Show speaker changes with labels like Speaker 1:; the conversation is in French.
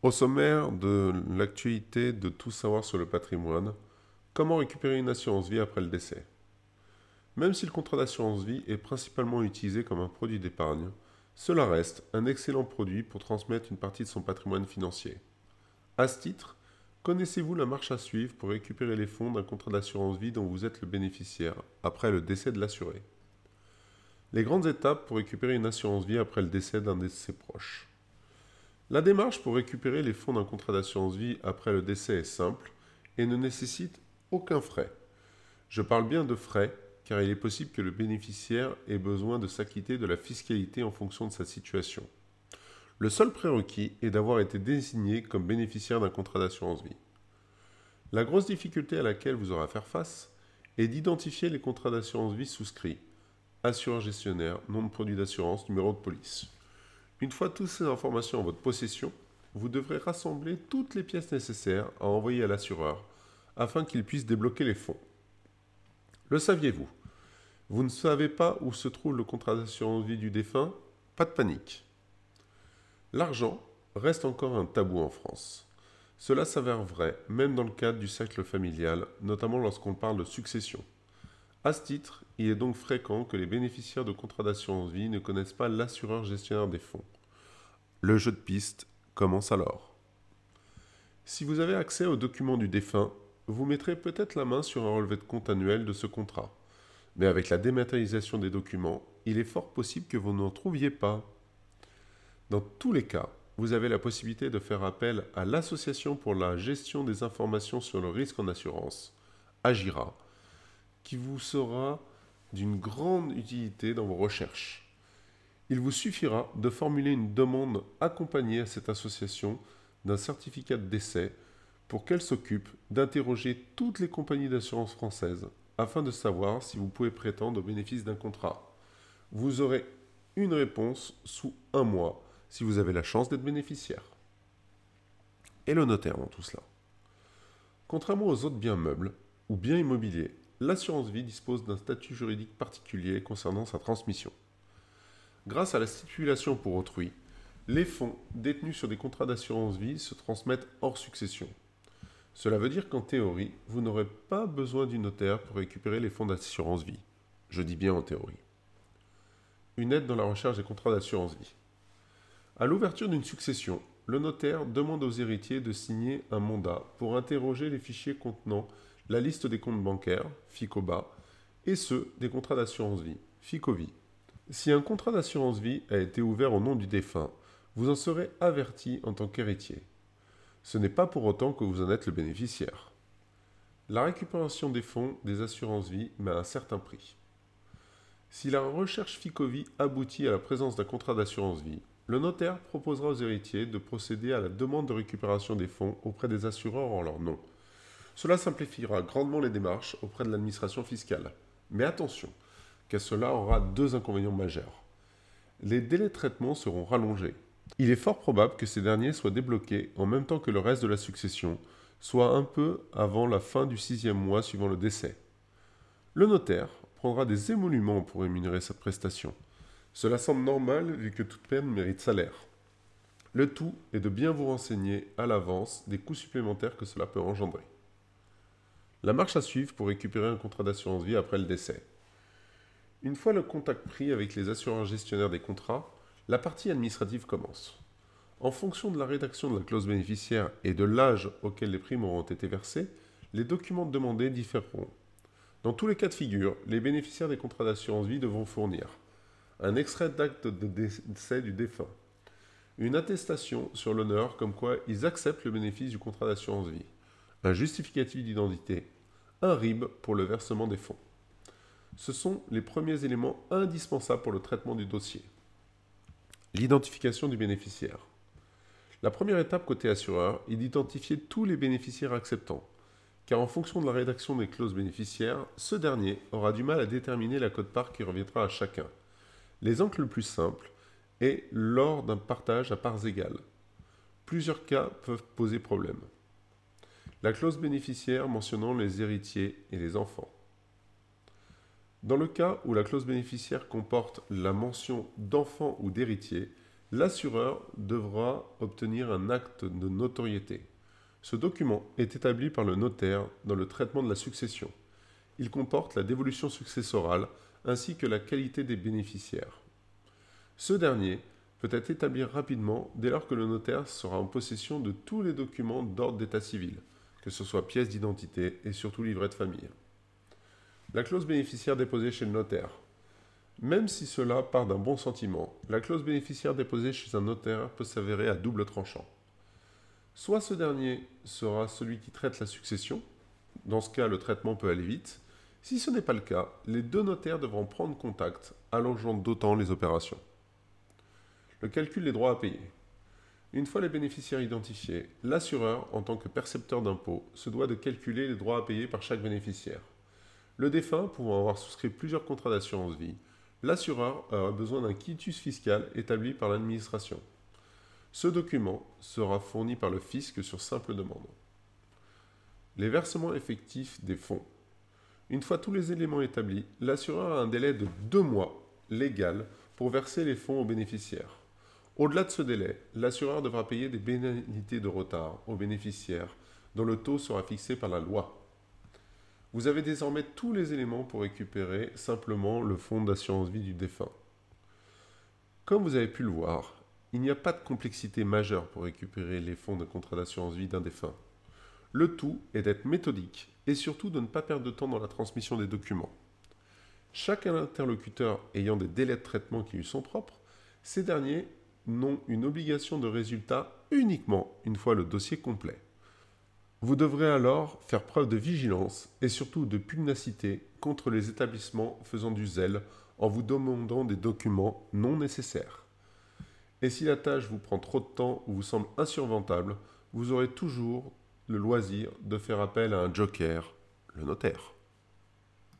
Speaker 1: Au sommaire de l'actualité de tout savoir sur le patrimoine, comment récupérer une assurance vie après le décès? Même si le contrat d'assurance vie est principalement utilisé comme un produit d'épargne, cela reste un excellent produit pour transmettre une partie de son patrimoine financier. À ce titre, connaissez-vous la marche à suivre pour récupérer les fonds d'un contrat d'assurance vie dont vous êtes le bénéficiaire après le décès de l'assuré? Les grandes étapes pour récupérer une assurance vie après le décès d'un de ses proches. La démarche pour récupérer les fonds d'un contrat d'assurance vie après le décès est simple et ne nécessite aucun frais. Je parle bien de frais car il est possible que le bénéficiaire ait besoin de s'acquitter de la fiscalité en fonction de sa situation. Le seul prérequis est d'avoir été désigné comme bénéficiaire d'un contrat d'assurance vie. La grosse difficulté à laquelle vous aurez à faire face est d'identifier les contrats d'assurance vie souscrits, assureur gestionnaire, nom de produit d'assurance, numéro de police. Une fois toutes ces informations en votre possession, vous devrez rassembler toutes les pièces nécessaires à envoyer à l'assureur afin qu'il puisse débloquer les fonds. Le saviez-vous? Vous ne savez pas où se trouve le contrat d'assurance vie du défunt? Pas de panique. L'argent reste encore un tabou en France. Cela s'avère vrai même dans le cadre du cercle familial, notamment lorsqu'on parle de succession. À ce titre, il est donc fréquent que les bénéficiaires de contrats d'assurance vie ne connaissent pas l'assureur gestionnaire des fonds. Le jeu de piste commence alors. Si vous avez accès aux documents du défunt, vous mettrez peut-être la main sur un relevé de compte annuel de ce contrat. Mais avec la dématérialisation des documents, il est fort possible que vous n'en trouviez pas. Dans tous les cas, vous avez la possibilité de faire appel à l'Association pour la gestion des informations sur le risque en assurance, AGIRA, qui vous sera d'une grande utilité dans vos recherches. Il vous suffira de formuler une demande accompagnée à cette association d'un certificat de décès pour qu'elle s'occupe d'interroger toutes les compagnies d'assurance françaises afin de savoir si vous pouvez prétendre au bénéfice d'un contrat. Vous aurez une réponse sous un mois si vous avez la chance d'être bénéficiaire. Et le notaire dans tout cela. Contrairement aux autres biens meubles ou biens immobiliers, l'assurance vie dispose d'un statut juridique particulier concernant sa transmission. Grâce à la stipulation pour autrui, les fonds détenus sur des contrats d'assurance vie se transmettent hors succession. Cela veut dire qu'en théorie, vous n'aurez pas besoin du notaire pour récupérer les fonds d'assurance vie. Je dis bien en théorie. Une aide dans la recherche des contrats d'assurance vie. À l'ouverture d'une succession, le notaire demande aux héritiers de signer un mandat pour interroger les fichiers contenant la liste des comptes bancaires, FICOBA, et ceux des contrats d'assurance vie, FICOVI. Si un contrat d'assurance vie a été ouvert au nom du défunt, vous en serez averti en tant qu'héritier. Ce n'est pas pour autant que vous en êtes le bénéficiaire. La récupération des fonds des assurances vie met un certain prix. Si la recherche FICOVI aboutit à la présence d'un contrat d'assurance vie, le notaire proposera aux héritiers de procéder à la demande de récupération des fonds auprès des assureurs en leur nom. Cela simplifiera grandement les démarches auprès de l'administration fiscale. Mais attention, car cela aura deux inconvénients majeurs. Les délais de traitement seront rallongés. Il est fort probable que ces derniers soient débloqués en même temps que le reste de la succession, soit un peu avant la fin du sixième mois suivant le décès. Le notaire prendra des émoluments pour rémunérer cette prestation. Cela semble normal vu que toute peine mérite salaire. Le tout est de bien vous renseigner à l'avance des coûts supplémentaires que cela peut engendrer. La marche à suivre pour récupérer un contrat d'assurance vie après le décès. Une fois le contact pris avec les assureurs gestionnaires des contrats, la partie administrative commence. En fonction de la rédaction de la clause bénéficiaire et de l'âge auquel les primes auront été versées, les documents demandés différeront. Dans tous les cas de figure, les bénéficiaires des contrats d'assurance vie devront fournir un extrait d'acte de décès du défunt, une attestation sur l'honneur comme quoi ils acceptent le bénéfice du contrat d'assurance vie, un justificatif d'identité, un RIB pour le versement des fonds. Ce sont les premiers éléments indispensables pour le traitement du dossier. L'identification du bénéficiaire. La première étape côté assureur est d'identifier tous les bénéficiaires acceptants, car en fonction de la rédaction des clauses bénéficiaires, ce dernier aura du mal à déterminer la cote-part qui reviendra à chacun. L'exemple le plus simple est lors d'un partage à parts égales. Plusieurs cas peuvent poser problème la clause bénéficiaire mentionnant les héritiers et les enfants. Dans le cas où la clause bénéficiaire comporte la mention d'enfant ou d'héritier, l'assureur devra obtenir un acte de notoriété. Ce document est établi par le notaire dans le traitement de la succession. Il comporte la dévolution successorale ainsi que la qualité des bénéficiaires. Ce dernier peut être établi rapidement dès lors que le notaire sera en possession de tous les documents d'ordre d'état civil, que ce soit pièces d'identité et surtout livret de famille. La clause bénéficiaire déposée chez le notaire. Même si cela part d'un bon sentiment, la clause bénéficiaire déposée chez un notaire peut s'avérer à double tranchant. Soit ce dernier sera celui qui traite la succession, dans ce cas le traitement peut aller vite, si ce n'est pas le cas, les deux notaires devront prendre contact, allongeant d'autant les opérations. Le calcul des droits à payer. Une fois les bénéficiaires identifiés, l'assureur, en tant que percepteur d'impôts, se doit de calculer les droits à payer par chaque bénéficiaire. Le défunt pouvant avoir souscrit plusieurs contrats d'assurance vie, l'assureur aura besoin d'un quitus fiscal établi par l'administration. Ce document sera fourni par le fisc sur simple demande. Les versements effectifs des fonds. Une fois tous les éléments établis, l'assureur a un délai de deux mois légal pour verser les fonds aux bénéficiaires. Au-delà de ce délai, l'assureur devra payer des pénalités de retard aux bénéficiaires dont le taux sera fixé par la loi. Vous avez désormais tous les éléments pour récupérer simplement le fonds d'assurance vie du défunt. Comme vous avez pu le voir, il n'y a pas de complexité majeure pour récupérer les fonds de contrat d'assurance vie d'un défunt. Le tout est d'être méthodique et surtout de ne pas perdre de temps dans la transmission des documents. Chaque interlocuteur ayant des délais de traitement qui lui sont propres, ces derniers n'ont une obligation de résultat uniquement une fois le dossier complet. Vous devrez alors faire preuve de vigilance et surtout de pugnacité contre les établissements faisant du zèle en vous demandant des documents non nécessaires. Et si la tâche vous prend trop de temps ou vous semble insurmontable, vous aurez toujours le loisir de faire appel à un joker, le notaire.